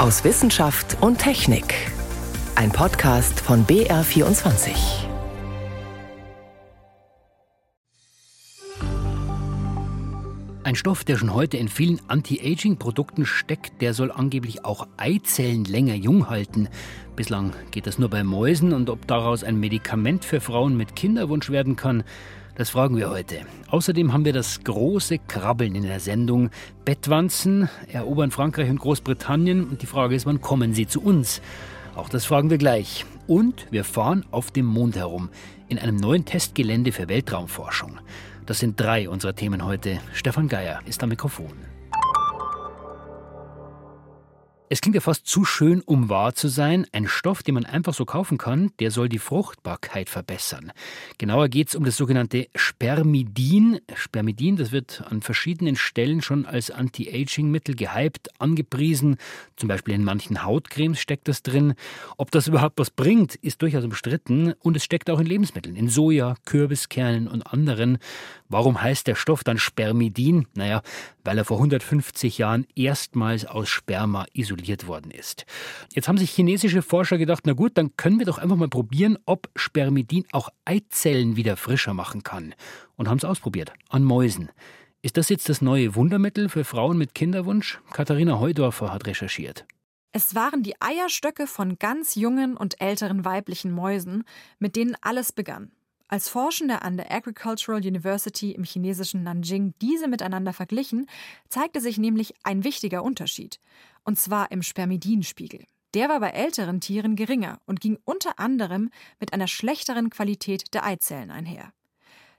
aus Wissenschaft und Technik. Ein Podcast von BR24. Ein Stoff, der schon heute in vielen Anti-Aging-Produkten steckt, der soll angeblich auch Eizellen länger jung halten. Bislang geht das nur bei Mäusen und ob daraus ein Medikament für Frauen mit Kinderwunsch werden kann, das fragen wir heute. Außerdem haben wir das große Krabbeln in der Sendung. Bettwanzen erobern Frankreich und Großbritannien und die Frage ist, wann kommen sie zu uns? Auch das fragen wir gleich. Und wir fahren auf dem Mond herum in einem neuen Testgelände für Weltraumforschung. Das sind drei unserer Themen heute. Stefan Geier ist am Mikrofon. Es klingt ja fast zu schön, um wahr zu sein. Ein Stoff, den man einfach so kaufen kann, der soll die Fruchtbarkeit verbessern. Genauer geht es um das sogenannte Spermidin. Spermidin, das wird an verschiedenen Stellen schon als Anti-Aging-Mittel gehypt, angepriesen. Zum Beispiel in manchen Hautcremes steckt das drin. Ob das überhaupt was bringt, ist durchaus umstritten. Und es steckt auch in Lebensmitteln, in Soja, Kürbiskernen und anderen. Warum heißt der Stoff dann Spermidin? Naja, weil er vor 150 Jahren erstmals aus Sperma isoliert worden ist. Jetzt haben sich chinesische Forscher gedacht, na gut, dann können wir doch einfach mal probieren, ob Spermidin auch Eizellen wieder frischer machen kann. Und haben es ausprobiert, an Mäusen. Ist das jetzt das neue Wundermittel für Frauen mit Kinderwunsch? Katharina Heudorfer hat recherchiert. Es waren die Eierstöcke von ganz jungen und älteren weiblichen Mäusen, mit denen alles begann. Als Forschende an der Agricultural University im chinesischen Nanjing diese miteinander verglichen, zeigte sich nämlich ein wichtiger Unterschied, und zwar im Spermidinspiegel. Der war bei älteren Tieren geringer und ging unter anderem mit einer schlechteren Qualität der Eizellen einher.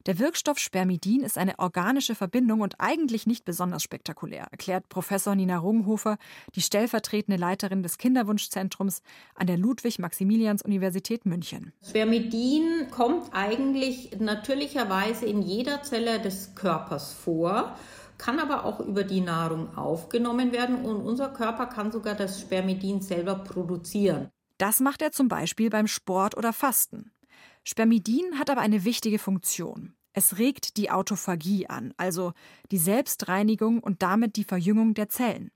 Der Wirkstoff Spermidin ist eine organische Verbindung und eigentlich nicht besonders spektakulär, erklärt Professor Nina Runghofer, die stellvertretende Leiterin des Kinderwunschzentrums an der Ludwig-Maximilians-Universität München. Spermidin kommt eigentlich natürlicherweise in jeder Zelle des Körpers vor kann aber auch über die Nahrung aufgenommen werden und unser Körper kann sogar das Spermidin selber produzieren. Das macht er zum Beispiel beim Sport oder Fasten. Spermidin hat aber eine wichtige Funktion. Es regt die Autophagie an, also die Selbstreinigung und damit die Verjüngung der Zellen.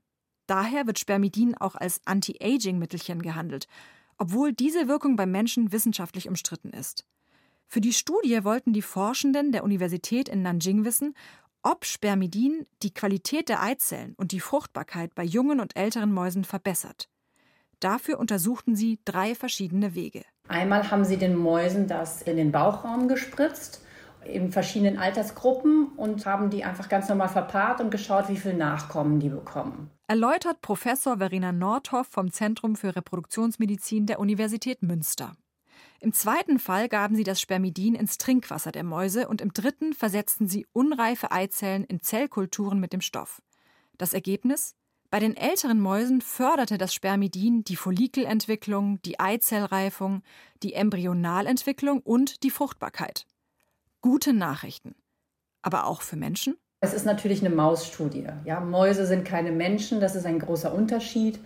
Daher wird Spermidin auch als Anti-Aging-Mittelchen gehandelt, obwohl diese Wirkung beim Menschen wissenschaftlich umstritten ist. Für die Studie wollten die Forschenden der Universität in Nanjing wissen, ob Spermidin die Qualität der Eizellen und die Fruchtbarkeit bei jungen und älteren Mäusen verbessert. Dafür untersuchten sie drei verschiedene Wege. Einmal haben sie den Mäusen das in den Bauchraum gespritzt, in verschiedenen Altersgruppen und haben die einfach ganz normal verpaart und geschaut, wie viel Nachkommen die bekommen. Erläutert Professor Verena Nordhoff vom Zentrum für Reproduktionsmedizin der Universität Münster. Im zweiten Fall gaben sie das Spermidin ins Trinkwasser der Mäuse und im dritten versetzten sie unreife Eizellen in Zellkulturen mit dem Stoff. Das Ergebnis? Bei den älteren Mäusen förderte das Spermidin die Follikelentwicklung, die Eizellreifung, die Embryonalentwicklung und die Fruchtbarkeit. Gute Nachrichten. Aber auch für Menschen? Es ist natürlich eine Mausstudie. Ja, Mäuse sind keine Menschen, das ist ein großer Unterschied.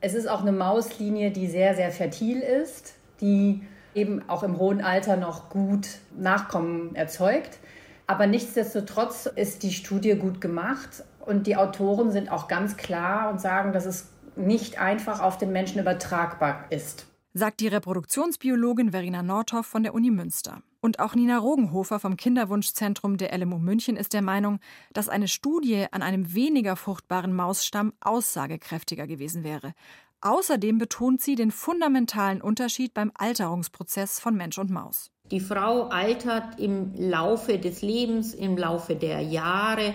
Es ist auch eine Mauslinie, die sehr, sehr fertil ist, die eben auch im hohen Alter noch gut Nachkommen erzeugt. Aber nichtsdestotrotz ist die Studie gut gemacht und die Autoren sind auch ganz klar und sagen, dass es nicht einfach auf den Menschen übertragbar ist. Sagt die Reproduktionsbiologin Verena Nordhoff von der Uni Münster. Und auch Nina Rogenhofer vom Kinderwunschzentrum der LMU München ist der Meinung, dass eine Studie an einem weniger fruchtbaren Mausstamm aussagekräftiger gewesen wäre. Außerdem betont sie den fundamentalen Unterschied beim Alterungsprozess von Mensch und Maus. Die Frau altert im Laufe des Lebens, im Laufe der Jahre.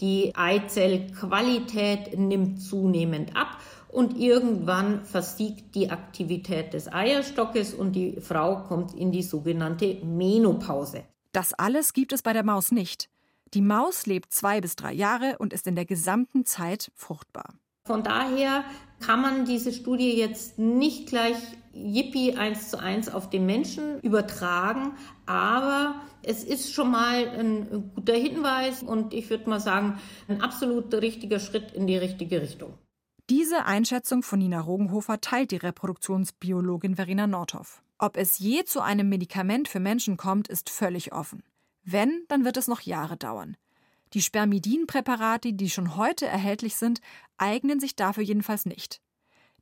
Die Eizellqualität nimmt zunehmend ab und irgendwann versiegt die Aktivität des Eierstockes und die Frau kommt in die sogenannte Menopause. Das alles gibt es bei der Maus nicht. Die Maus lebt zwei bis drei Jahre und ist in der gesamten Zeit fruchtbar. Von daher kann man diese Studie jetzt nicht gleich Yippie eins zu eins auf den Menschen übertragen, aber es ist schon mal ein guter Hinweis und ich würde mal sagen, ein absolut richtiger Schritt in die richtige Richtung. Diese Einschätzung von Nina Rogenhofer teilt die Reproduktionsbiologin Verena Nordhoff. Ob es je zu einem Medikament für Menschen kommt, ist völlig offen. Wenn, dann wird es noch Jahre dauern. Die Spermidin-Präparate, die schon heute erhältlich sind, eignen sich dafür jedenfalls nicht.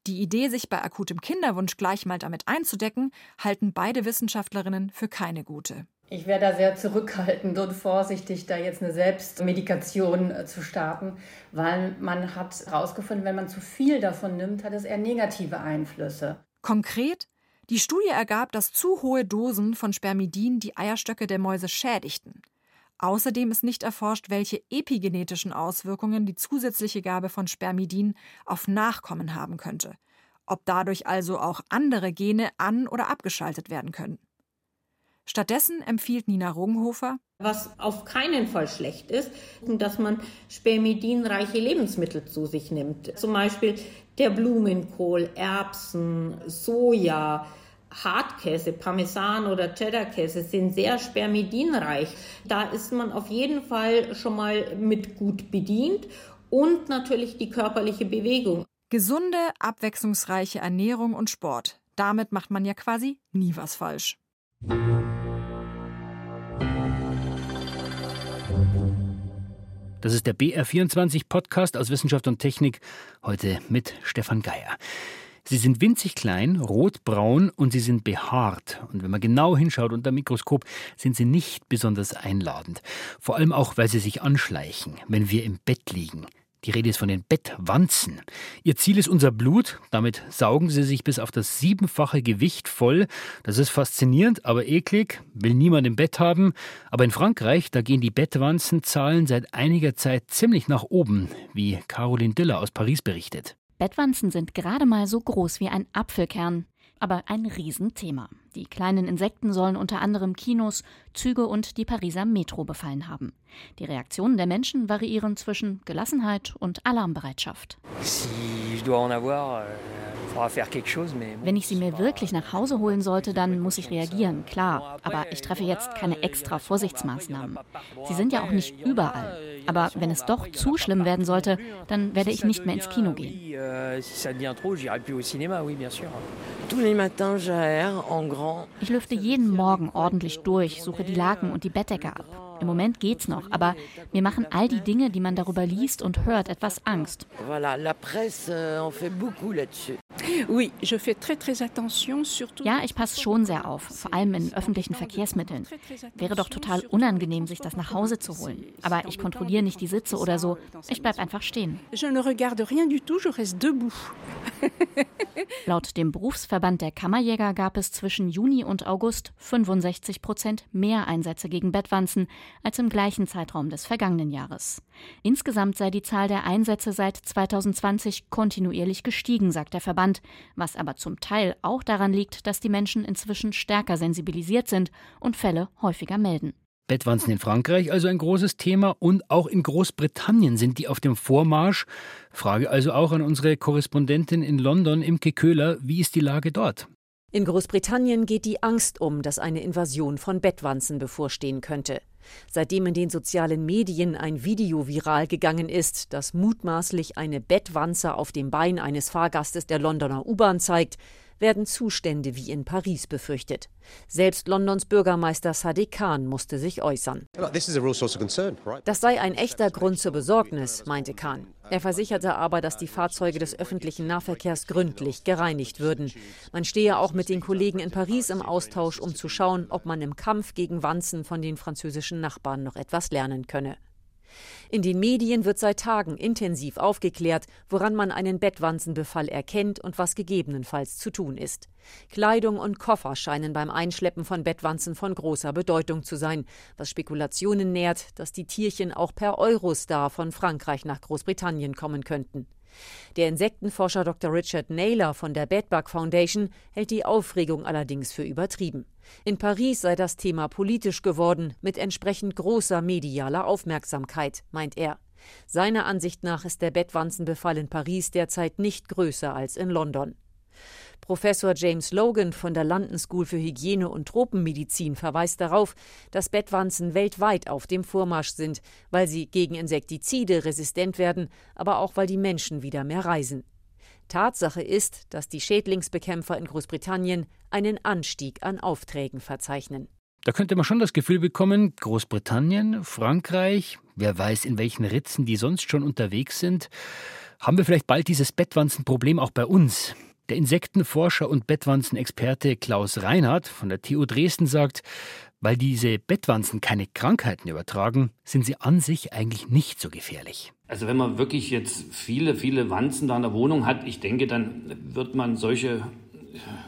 Die Idee, sich bei akutem Kinderwunsch gleich mal damit einzudecken, halten beide Wissenschaftlerinnen für keine gute. Ich wäre da sehr zurückhaltend und vorsichtig, da jetzt eine Selbstmedikation äh, zu starten, weil man hat herausgefunden, wenn man zu viel davon nimmt, hat es eher negative Einflüsse. Konkret, die Studie ergab, dass zu hohe Dosen von Spermidin die Eierstöcke der Mäuse schädigten. Außerdem ist nicht erforscht, welche epigenetischen Auswirkungen die zusätzliche Gabe von Spermidin auf Nachkommen haben könnte. Ob dadurch also auch andere Gene an- oder abgeschaltet werden können. Stattdessen empfiehlt Nina Rungenhofer, was auf keinen Fall schlecht ist, dass man spermidinreiche Lebensmittel zu sich nimmt. Zum Beispiel der Blumenkohl, Erbsen, Soja, Hartkäse, Parmesan oder Cheddarkäse sind sehr spermidinreich. Da ist man auf jeden Fall schon mal mit gut bedient und natürlich die körperliche Bewegung. Gesunde, abwechslungsreiche Ernährung und Sport. Damit macht man ja quasi nie was falsch. Das ist der BR24 Podcast aus Wissenschaft und Technik, heute mit Stefan Geier. Sie sind winzig klein, rotbraun und sie sind behaart. Und wenn man genau hinschaut unter dem Mikroskop, sind sie nicht besonders einladend. Vor allem auch, weil sie sich anschleichen, wenn wir im Bett liegen. Die Rede ist von den Bettwanzen. Ihr Ziel ist unser Blut. Damit saugen sie sich bis auf das siebenfache Gewicht voll. Das ist faszinierend, aber eklig. Will niemand im Bett haben. Aber in Frankreich, da gehen die Bettwanzenzahlen seit einiger Zeit ziemlich nach oben, wie Caroline Diller aus Paris berichtet. Bettwanzen sind gerade mal so groß wie ein Apfelkern aber ein Riesenthema. Die kleinen Insekten sollen unter anderem Kinos, Züge und die Pariser Metro befallen haben. Die Reaktionen der Menschen variieren zwischen Gelassenheit und Alarmbereitschaft. Wenn ich sie mir wirklich nach Hause holen sollte, dann muss ich reagieren, klar. Aber ich treffe jetzt keine extra Vorsichtsmaßnahmen. Sie sind ja auch nicht überall. Aber wenn es doch zu schlimm werden sollte, dann werde ich nicht mehr ins Kino gehen. Euh, ich lüfte jeden Morgen ordentlich durch, suche die Laken und die Bettdecke ab. Im Moment geht's noch, aber mir machen all die Dinge, die man darüber liest und hört, etwas Angst. Ja, ich passe schon sehr auf, vor allem in öffentlichen Verkehrsmitteln. Wäre doch total unangenehm, sich das nach Hause zu holen. Aber ich kontrolliere nicht die Sitze oder so. Ich bleibe einfach stehen. Laut dem Berufsverband der Kammerjäger gab es zwischen Juni und August 65 Prozent mehr Einsätze gegen Bettwanzen als im gleichen Zeitraum des vergangenen Jahres. Insgesamt sei die Zahl der Einsätze seit 2020 kontinuierlich gestiegen, sagt der Verband, was aber zum Teil auch daran liegt, dass die Menschen inzwischen stärker sensibilisiert sind und Fälle häufiger melden. Bettwanzen in Frankreich also ein großes Thema und auch in Großbritannien sind die auf dem Vormarsch. Frage also auch an unsere Korrespondentin in London, Imke Köhler, wie ist die Lage dort? In Großbritannien geht die Angst um, dass eine Invasion von Bettwanzen bevorstehen könnte. Seitdem in den sozialen Medien ein Video viral gegangen ist, das mutmaßlich eine Bettwanze auf dem Bein eines Fahrgastes der Londoner U-Bahn zeigt, werden Zustände wie in Paris befürchtet. Selbst Londons Bürgermeister Sadiq Khan musste sich äußern. Das sei ein echter Grund zur Besorgnis, meinte Khan. Er versicherte aber, dass die Fahrzeuge des öffentlichen Nahverkehrs gründlich gereinigt würden. Man stehe auch mit den Kollegen in Paris im Austausch, um zu schauen, ob man im Kampf gegen Wanzen von den französischen Nachbarn noch etwas lernen könne. In den Medien wird seit Tagen intensiv aufgeklärt, woran man einen Bettwanzenbefall erkennt und was gegebenenfalls zu tun ist. Kleidung und Koffer scheinen beim Einschleppen von Bettwanzen von großer Bedeutung zu sein, was Spekulationen nährt, dass die Tierchen auch per Eurostar von Frankreich nach Großbritannien kommen könnten. Der Insektenforscher Dr. Richard Naylor von der Bedbug Foundation hält die Aufregung allerdings für übertrieben. In Paris sei das Thema politisch geworden, mit entsprechend großer medialer Aufmerksamkeit, meint er. Seiner Ansicht nach ist der Bettwanzenbefall in Paris derzeit nicht größer als in London. Professor James Logan von der London School für Hygiene und Tropenmedizin verweist darauf, dass Bettwanzen weltweit auf dem Vormarsch sind, weil sie gegen Insektizide resistent werden, aber auch weil die Menschen wieder mehr reisen. Tatsache ist, dass die Schädlingsbekämpfer in Großbritannien einen Anstieg an Aufträgen verzeichnen. Da könnte man schon das Gefühl bekommen, Großbritannien, Frankreich, wer weiß, in welchen Ritzen die sonst schon unterwegs sind. Haben wir vielleicht bald dieses Bettwanzenproblem auch bei uns? Der Insektenforscher und Bettwanzenexperte Klaus Reinhardt von der TU Dresden sagt, weil diese Bettwanzen keine Krankheiten übertragen, sind sie an sich eigentlich nicht so gefährlich. Also wenn man wirklich jetzt viele, viele Wanzen da in der Wohnung hat, ich denke, dann wird man solche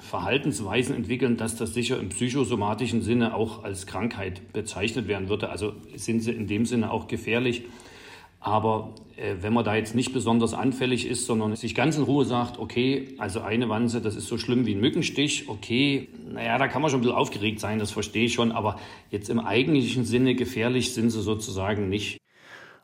Verhaltensweisen entwickeln, dass das sicher im psychosomatischen Sinne auch als Krankheit bezeichnet werden würde. Also sind sie in dem Sinne auch gefährlich. Aber äh, wenn man da jetzt nicht besonders anfällig ist, sondern sich ganz in Ruhe sagt, okay, also eine Wanze, das ist so schlimm wie ein Mückenstich, okay, naja, da kann man schon ein bisschen aufgeregt sein, das verstehe ich schon, aber jetzt im eigentlichen Sinne gefährlich sind sie sozusagen nicht.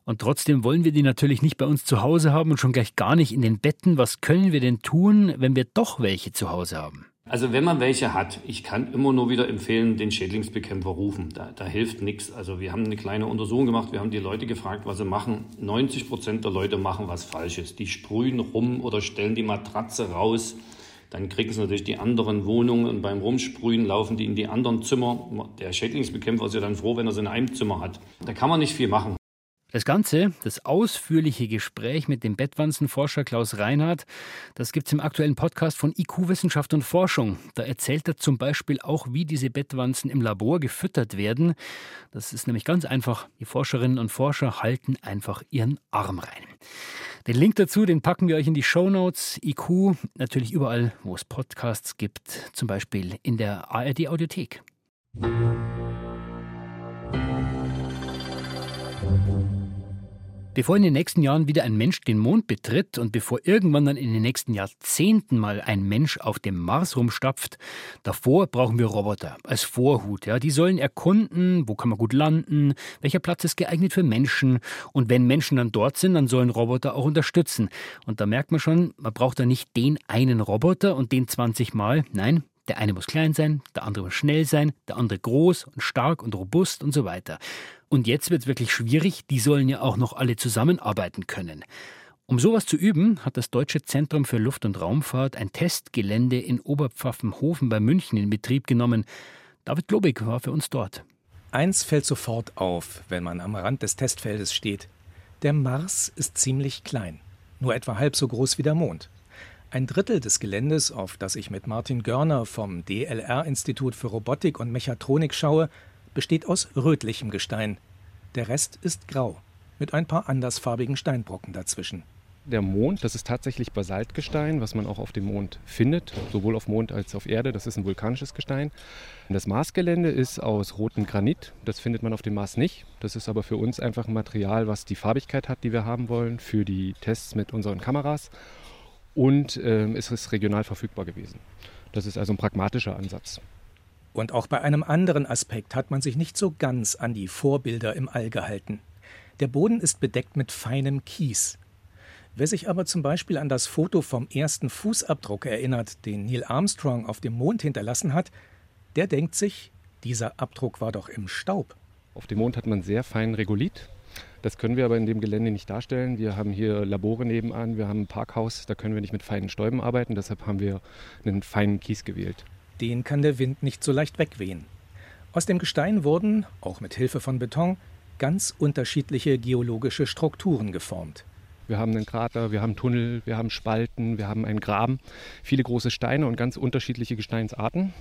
Und trotzdem wollen wir die natürlich nicht bei uns zu Hause haben und schon gleich gar nicht in den Betten. Was können wir denn tun, wenn wir doch welche zu Hause haben? Also wenn man welche hat, ich kann immer nur wieder empfehlen, den Schädlingsbekämpfer rufen. Da, da hilft nichts. Also wir haben eine kleine Untersuchung gemacht, wir haben die Leute gefragt, was sie machen. 90 Prozent der Leute machen was Falsches. Die sprühen rum oder stellen die Matratze raus. Dann kriegen sie natürlich die anderen Wohnungen und beim Rumsprühen laufen die in die anderen Zimmer. Der Schädlingsbekämpfer ist ja dann froh, wenn er sie in einem Zimmer hat. Da kann man nicht viel machen. Das Ganze, das ausführliche Gespräch mit dem Bettwanzenforscher Klaus Reinhardt, das gibt es im aktuellen Podcast von IQ Wissenschaft und Forschung. Da erzählt er zum Beispiel auch, wie diese Bettwanzen im Labor gefüttert werden. Das ist nämlich ganz einfach. Die Forscherinnen und Forscher halten einfach ihren Arm rein. Den Link dazu, den packen wir euch in die Show Notes. IQ natürlich überall, wo es Podcasts gibt, zum Beispiel in der ARD Audiothek. Bevor in den nächsten Jahren wieder ein Mensch den Mond betritt und bevor irgendwann dann in den nächsten Jahrzehnten mal ein Mensch auf dem Mars rumstapft, davor brauchen wir Roboter als Vorhut. Ja, die sollen erkunden, wo kann man gut landen, welcher Platz ist geeignet für Menschen und wenn Menschen dann dort sind, dann sollen Roboter auch unterstützen. Und da merkt man schon, man braucht da nicht den einen Roboter und den 20 Mal. Nein, der eine muss klein sein, der andere muss schnell sein, der andere groß und stark und robust und so weiter. Und jetzt wird es wirklich schwierig, die sollen ja auch noch alle zusammenarbeiten können. Um sowas zu üben, hat das Deutsche Zentrum für Luft- und Raumfahrt ein Testgelände in Oberpfaffenhofen bei München in Betrieb genommen. David Globig war für uns dort. Eins fällt sofort auf, wenn man am Rand des Testfeldes steht. Der Mars ist ziemlich klein, nur etwa halb so groß wie der Mond. Ein Drittel des Geländes, auf das ich mit Martin Görner vom DLR-Institut für Robotik und Mechatronik schaue, besteht aus rötlichem Gestein. Der Rest ist grau, mit ein paar andersfarbigen Steinbrocken dazwischen. Der Mond, das ist tatsächlich Basaltgestein, was man auch auf dem Mond findet, sowohl auf Mond als auf Erde. Das ist ein vulkanisches Gestein. Das Marsgelände ist aus rotem Granit. Das findet man auf dem Mars nicht. Das ist aber für uns einfach ein Material, was die Farbigkeit hat, die wir haben wollen, für die Tests mit unseren Kameras und äh, es ist regional verfügbar gewesen. Das ist also ein pragmatischer Ansatz. Und auch bei einem anderen Aspekt hat man sich nicht so ganz an die Vorbilder im All gehalten. Der Boden ist bedeckt mit feinem Kies. Wer sich aber zum Beispiel an das Foto vom ersten Fußabdruck erinnert, den Neil Armstrong auf dem Mond hinterlassen hat, der denkt sich, dieser Abdruck war doch im Staub. Auf dem Mond hat man sehr feinen Regolith, das können wir aber in dem Gelände nicht darstellen. Wir haben hier Labore nebenan, wir haben ein Parkhaus, da können wir nicht mit feinen Stäuben arbeiten, deshalb haben wir einen feinen Kies gewählt. Den kann der Wind nicht so leicht wegwehen. Aus dem Gestein wurden, auch mit Hilfe von Beton, ganz unterschiedliche geologische Strukturen geformt. Wir haben einen Krater, wir haben Tunnel, wir haben Spalten, wir haben einen Graben, viele große Steine und ganz unterschiedliche Gesteinsarten.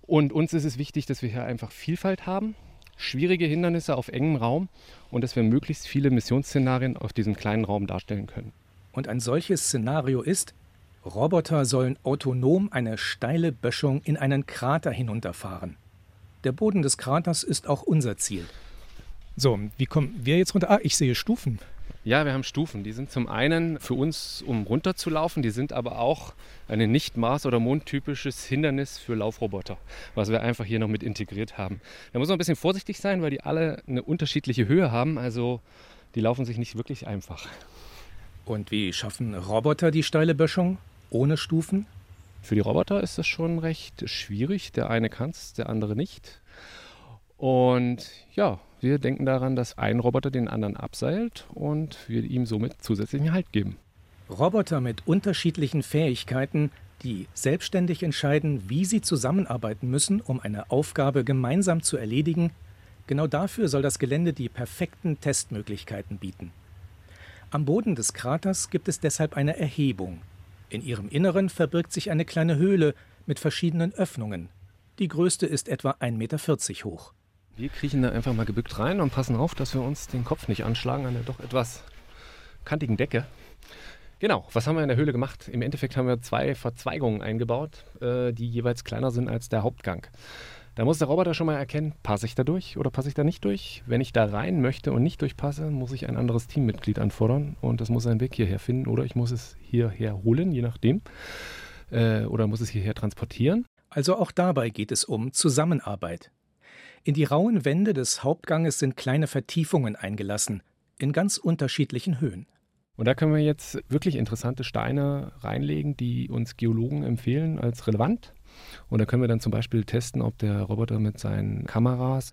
Und uns ist es wichtig, dass wir hier einfach Vielfalt haben schwierige Hindernisse auf engem Raum und dass wir möglichst viele Missionsszenarien auf diesem kleinen Raum darstellen können. Und ein solches Szenario ist, Roboter sollen autonom eine steile Böschung in einen Krater hinunterfahren. Der Boden des Kraters ist auch unser Ziel. So, wie kommen wir jetzt runter? Ah, ich sehe Stufen. Ja, wir haben Stufen. Die sind zum einen für uns, um runterzulaufen, die sind aber auch ein nicht Mars- oder Mondtypisches Hindernis für Laufroboter, was wir einfach hier noch mit integriert haben. Da muss man ein bisschen vorsichtig sein, weil die alle eine unterschiedliche Höhe haben. Also die laufen sich nicht wirklich einfach. Und wie schaffen Roboter die steile Böschung ohne Stufen? Für die Roboter ist das schon recht schwierig. Der eine kann es, der andere nicht. Und ja, wir denken daran, dass ein Roboter den anderen abseilt und wir ihm somit zusätzlichen Halt geben. Roboter mit unterschiedlichen Fähigkeiten, die selbstständig entscheiden, wie sie zusammenarbeiten müssen, um eine Aufgabe gemeinsam zu erledigen, genau dafür soll das Gelände die perfekten Testmöglichkeiten bieten. Am Boden des Kraters gibt es deshalb eine Erhebung. In ihrem Inneren verbirgt sich eine kleine Höhle mit verschiedenen Öffnungen. Die größte ist etwa 1,40 Meter hoch. Wir kriechen da einfach mal gebückt rein und passen auf, dass wir uns den Kopf nicht anschlagen an der doch etwas kantigen Decke. Genau, was haben wir in der Höhle gemacht? Im Endeffekt haben wir zwei Verzweigungen eingebaut, äh, die jeweils kleiner sind als der Hauptgang. Da muss der Roboter schon mal erkennen, passe ich da durch oder passe ich da nicht durch. Wenn ich da rein möchte und nicht durchpasse, muss ich ein anderes Teammitglied anfordern und das muss seinen Weg hierher finden oder ich muss es hierher holen, je nachdem. Äh, oder muss es hierher transportieren. Also auch dabei geht es um Zusammenarbeit. In die rauen Wände des Hauptganges sind kleine Vertiefungen eingelassen, in ganz unterschiedlichen Höhen. Und da können wir jetzt wirklich interessante Steine reinlegen, die uns Geologen empfehlen als relevant. Und da können wir dann zum Beispiel testen, ob der Roboter mit seinen Kameras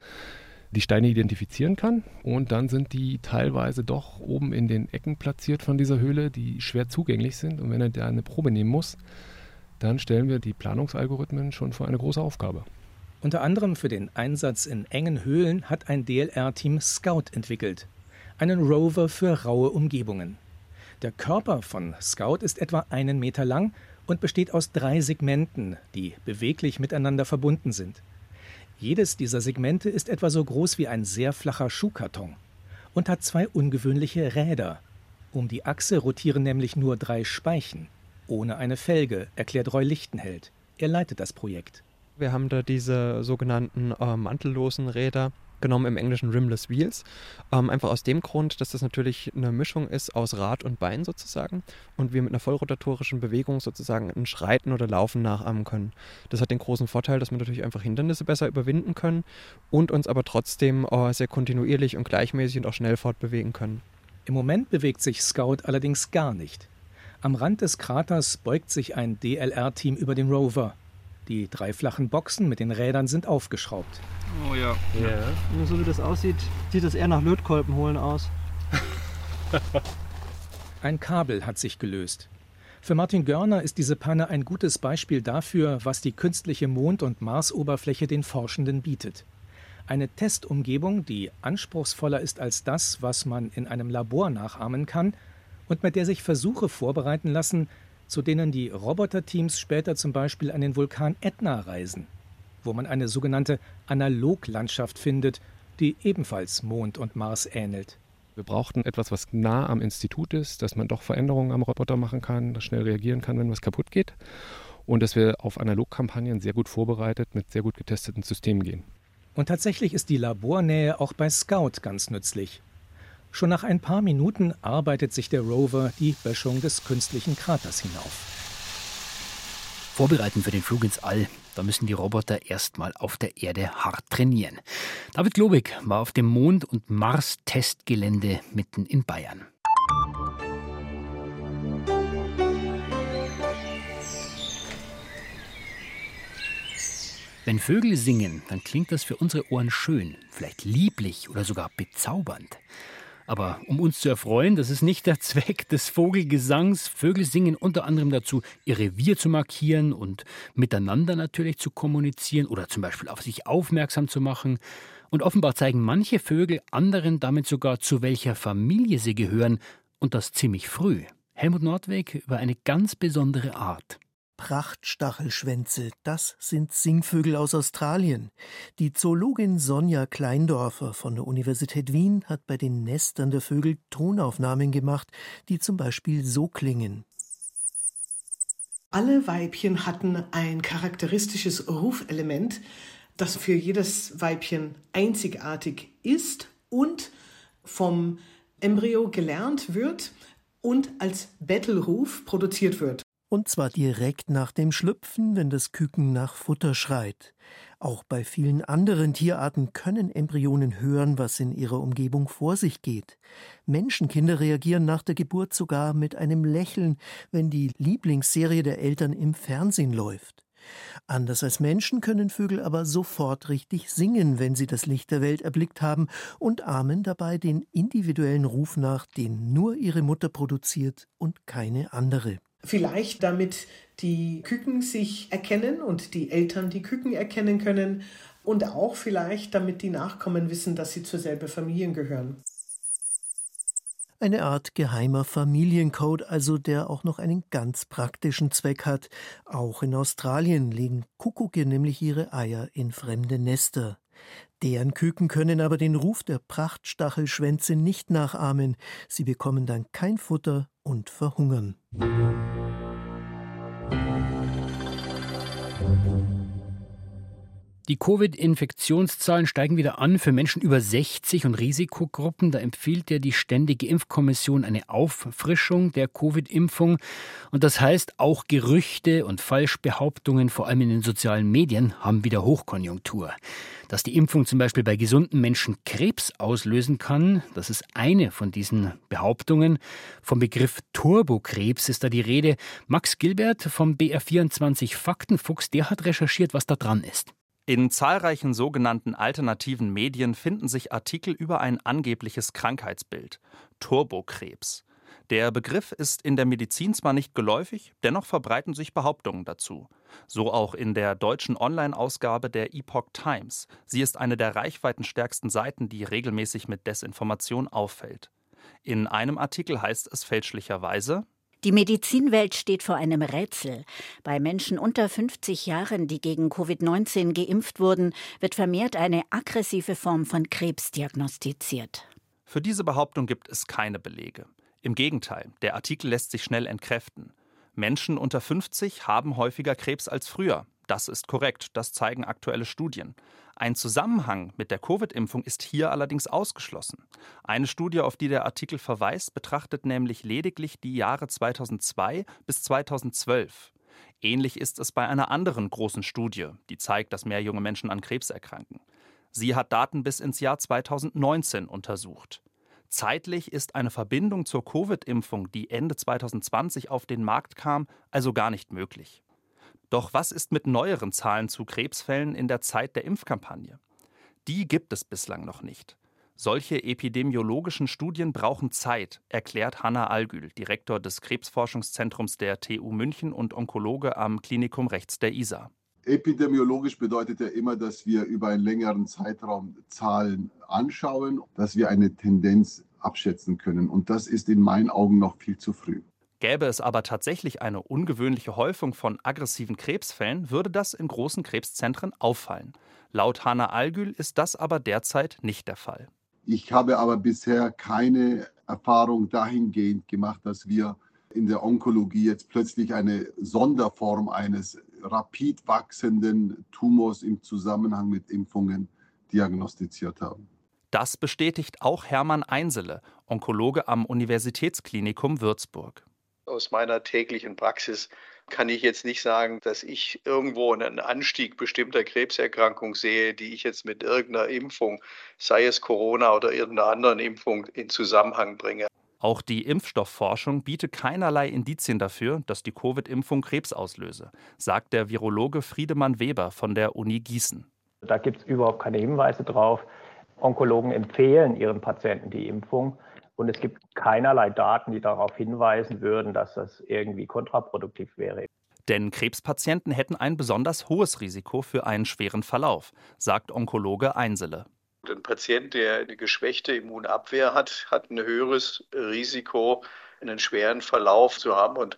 die Steine identifizieren kann. Und dann sind die teilweise doch oben in den Ecken platziert von dieser Höhle, die schwer zugänglich sind. Und wenn er da eine Probe nehmen muss, dann stellen wir die Planungsalgorithmen schon vor eine große Aufgabe. Unter anderem für den Einsatz in engen Höhlen hat ein DLR-Team Scout entwickelt, einen Rover für raue Umgebungen. Der Körper von Scout ist etwa einen Meter lang und besteht aus drei Segmenten, die beweglich miteinander verbunden sind. Jedes dieser Segmente ist etwa so groß wie ein sehr flacher Schuhkarton und hat zwei ungewöhnliche Räder. Um die Achse rotieren nämlich nur drei Speichen, ohne eine Felge, erklärt Roy Lichtenheld. Er leitet das Projekt. Wir haben da diese sogenannten äh, mantellosen Räder genommen im Englischen Rimless Wheels. Ähm, einfach aus dem Grund, dass das natürlich eine Mischung ist aus Rad und Bein sozusagen und wir mit einer vollrotatorischen Bewegung sozusagen ein Schreiten oder Laufen nachahmen können. Das hat den großen Vorteil, dass wir natürlich einfach Hindernisse besser überwinden können und uns aber trotzdem äh, sehr kontinuierlich und gleichmäßig und auch schnell fortbewegen können. Im Moment bewegt sich Scout allerdings gar nicht. Am Rand des Kraters beugt sich ein DLR-Team über den Rover. Die drei flachen Boxen mit den Rädern sind aufgeschraubt. Oh ja. ja. Nur so wie das aussieht, sieht das eher nach Lötkolben holen aus. Ein Kabel hat sich gelöst. Für Martin Görner ist diese Panne ein gutes Beispiel dafür, was die künstliche Mond- und Marsoberfläche den Forschenden bietet. Eine Testumgebung, die anspruchsvoller ist als das, was man in einem Labor nachahmen kann und mit der sich Versuche vorbereiten lassen, zu denen die Roboterteams später zum Beispiel an den Vulkan Etna reisen, wo man eine sogenannte Analoglandschaft findet, die ebenfalls Mond und Mars ähnelt. Wir brauchten etwas, was nah am Institut ist, dass man doch Veränderungen am Roboter machen kann, schnell reagieren kann, wenn was kaputt geht und dass wir auf Analogkampagnen sehr gut vorbereitet mit sehr gut getesteten Systemen gehen. Und tatsächlich ist die Labornähe auch bei Scout ganz nützlich. Schon nach ein paar Minuten arbeitet sich der Rover die Böschung des künstlichen Kraters hinauf. Vorbereiten für den Flug ins All. Da müssen die Roboter erstmal auf der Erde hart trainieren. David Globig war auf dem Mond- und Mars-Testgelände mitten in Bayern. Wenn Vögel singen, dann klingt das für unsere Ohren schön, vielleicht lieblich oder sogar bezaubernd. Aber um uns zu erfreuen, das ist nicht der Zweck des Vogelgesangs. Vögel singen unter anderem dazu, ihr Revier zu markieren und miteinander natürlich zu kommunizieren oder zum Beispiel auf sich aufmerksam zu machen. Und offenbar zeigen manche Vögel anderen damit sogar, zu welcher Familie sie gehören. Und das ziemlich früh. Helmut Nordweg über eine ganz besondere Art. Prachtstachelschwänze, das sind Singvögel aus Australien. Die Zoologin Sonja Kleindorfer von der Universität Wien hat bei den Nestern der Vögel Tonaufnahmen gemacht, die zum Beispiel so klingen. Alle Weibchen hatten ein charakteristisches Rufelement, das für jedes Weibchen einzigartig ist und vom Embryo gelernt wird und als Bettelruf produziert wird. Und zwar direkt nach dem Schlüpfen, wenn das Küken nach Futter schreit. Auch bei vielen anderen Tierarten können Embryonen hören, was in ihrer Umgebung vor sich geht. Menschenkinder reagieren nach der Geburt sogar mit einem Lächeln, wenn die Lieblingsserie der Eltern im Fernsehen läuft. Anders als Menschen können Vögel aber sofort richtig singen, wenn sie das Licht der Welt erblickt haben und ahmen dabei den individuellen Ruf nach, den nur ihre Mutter produziert und keine andere. Vielleicht damit die Küken sich erkennen und die Eltern die Küken erkennen können und auch vielleicht damit die Nachkommen wissen, dass sie zur selben Familie gehören. Eine Art geheimer Familiencode, also der auch noch einen ganz praktischen Zweck hat. Auch in Australien legen Kuckucke nämlich ihre Eier in fremde Nester. Deren Küken können aber den Ruf der Prachtstachelschwänze nicht nachahmen. Sie bekommen dann kein Futter und verhungern. Die Covid-Infektionszahlen steigen wieder an für Menschen über 60 und Risikogruppen. Da empfiehlt ja die Ständige Impfkommission eine Auffrischung der Covid-Impfung. Und das heißt, auch Gerüchte und Falschbehauptungen, vor allem in den sozialen Medien, haben wieder Hochkonjunktur. Dass die Impfung zum Beispiel bei gesunden Menschen Krebs auslösen kann, das ist eine von diesen Behauptungen. Vom Begriff Turbokrebs ist da die Rede. Max Gilbert vom BR24 Faktenfuchs, der hat recherchiert, was da dran ist. In zahlreichen sogenannten alternativen Medien finden sich Artikel über ein angebliches Krankheitsbild Turbokrebs. Der Begriff ist in der Medizin zwar nicht geläufig, dennoch verbreiten sich Behauptungen dazu. So auch in der deutschen Online-Ausgabe der Epoch Times. Sie ist eine der reichweitenstärksten Seiten, die regelmäßig mit Desinformation auffällt. In einem Artikel heißt es fälschlicherweise, die Medizinwelt steht vor einem Rätsel. Bei Menschen unter 50 Jahren, die gegen Covid-19 geimpft wurden, wird vermehrt eine aggressive Form von Krebs diagnostiziert. Für diese Behauptung gibt es keine Belege. Im Gegenteil, der Artikel lässt sich schnell entkräften. Menschen unter 50 haben häufiger Krebs als früher. Das ist korrekt, das zeigen aktuelle Studien. Ein Zusammenhang mit der Covid-Impfung ist hier allerdings ausgeschlossen. Eine Studie, auf die der Artikel verweist, betrachtet nämlich lediglich die Jahre 2002 bis 2012. Ähnlich ist es bei einer anderen großen Studie, die zeigt, dass mehr junge Menschen an Krebs erkranken. Sie hat Daten bis ins Jahr 2019 untersucht. Zeitlich ist eine Verbindung zur Covid-Impfung, die Ende 2020 auf den Markt kam, also gar nicht möglich. Doch was ist mit neueren Zahlen zu Krebsfällen in der Zeit der Impfkampagne? Die gibt es bislang noch nicht. Solche epidemiologischen Studien brauchen Zeit, erklärt Hanna Algül, Direktor des Krebsforschungszentrums der TU München und Onkologe am Klinikum rechts der ISA. Epidemiologisch bedeutet ja immer, dass wir über einen längeren Zeitraum Zahlen anschauen, dass wir eine Tendenz abschätzen können. Und das ist in meinen Augen noch viel zu früh. Gäbe es aber tatsächlich eine ungewöhnliche Häufung von aggressiven Krebsfällen, würde das in großen Krebszentren auffallen. Laut Hanna Algül ist das aber derzeit nicht der Fall. Ich habe aber bisher keine Erfahrung dahingehend gemacht, dass wir in der Onkologie jetzt plötzlich eine Sonderform eines rapid wachsenden Tumors im Zusammenhang mit Impfungen diagnostiziert haben. Das bestätigt auch Hermann Einsele, Onkologe am Universitätsklinikum Würzburg aus meiner täglichen Praxis kann ich jetzt nicht sagen, dass ich irgendwo einen Anstieg bestimmter Krebserkrankungen sehe, die ich jetzt mit irgendeiner Impfung, sei es Corona oder irgendeiner anderen Impfung, in Zusammenhang bringe. Auch die Impfstoffforschung bietet keinerlei Indizien dafür, dass die Covid-Impfung Krebs auslöse, sagt der Virologe Friedemann Weber von der Uni Gießen. Da gibt es überhaupt keine Hinweise drauf. Onkologen empfehlen ihren Patienten die Impfung. Und es gibt keinerlei Daten, die darauf hinweisen würden, dass das irgendwie kontraproduktiv wäre. Denn Krebspatienten hätten ein besonders hohes Risiko für einen schweren Verlauf, sagt Onkologe Einsele. Ein Patient, der eine geschwächte Immunabwehr hat, hat ein höheres Risiko, einen schweren Verlauf zu haben. Und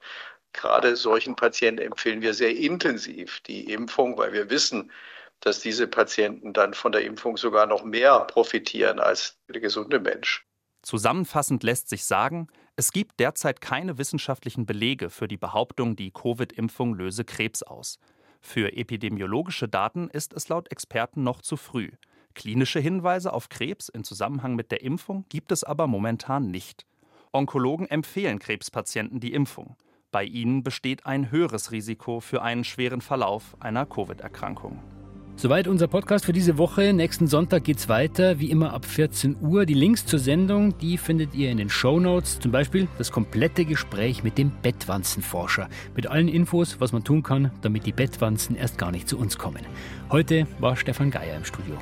gerade solchen Patienten empfehlen wir sehr intensiv die Impfung, weil wir wissen, dass diese Patienten dann von der Impfung sogar noch mehr profitieren als der gesunde Mensch. Zusammenfassend lässt sich sagen, es gibt derzeit keine wissenschaftlichen Belege für die Behauptung, die Covid-Impfung löse Krebs aus. Für epidemiologische Daten ist es laut Experten noch zu früh. Klinische Hinweise auf Krebs in Zusammenhang mit der Impfung gibt es aber momentan nicht. Onkologen empfehlen Krebspatienten die Impfung. Bei ihnen besteht ein höheres Risiko für einen schweren Verlauf einer Covid-Erkrankung. Soweit unser Podcast für diese Woche. Nächsten Sonntag geht's weiter, wie immer ab 14 Uhr. Die Links zur Sendung, die findet ihr in den Show Notes. Zum Beispiel das komplette Gespräch mit dem Bettwanzenforscher. Mit allen Infos, was man tun kann, damit die Bettwanzen erst gar nicht zu uns kommen. Heute war Stefan Geier im Studio.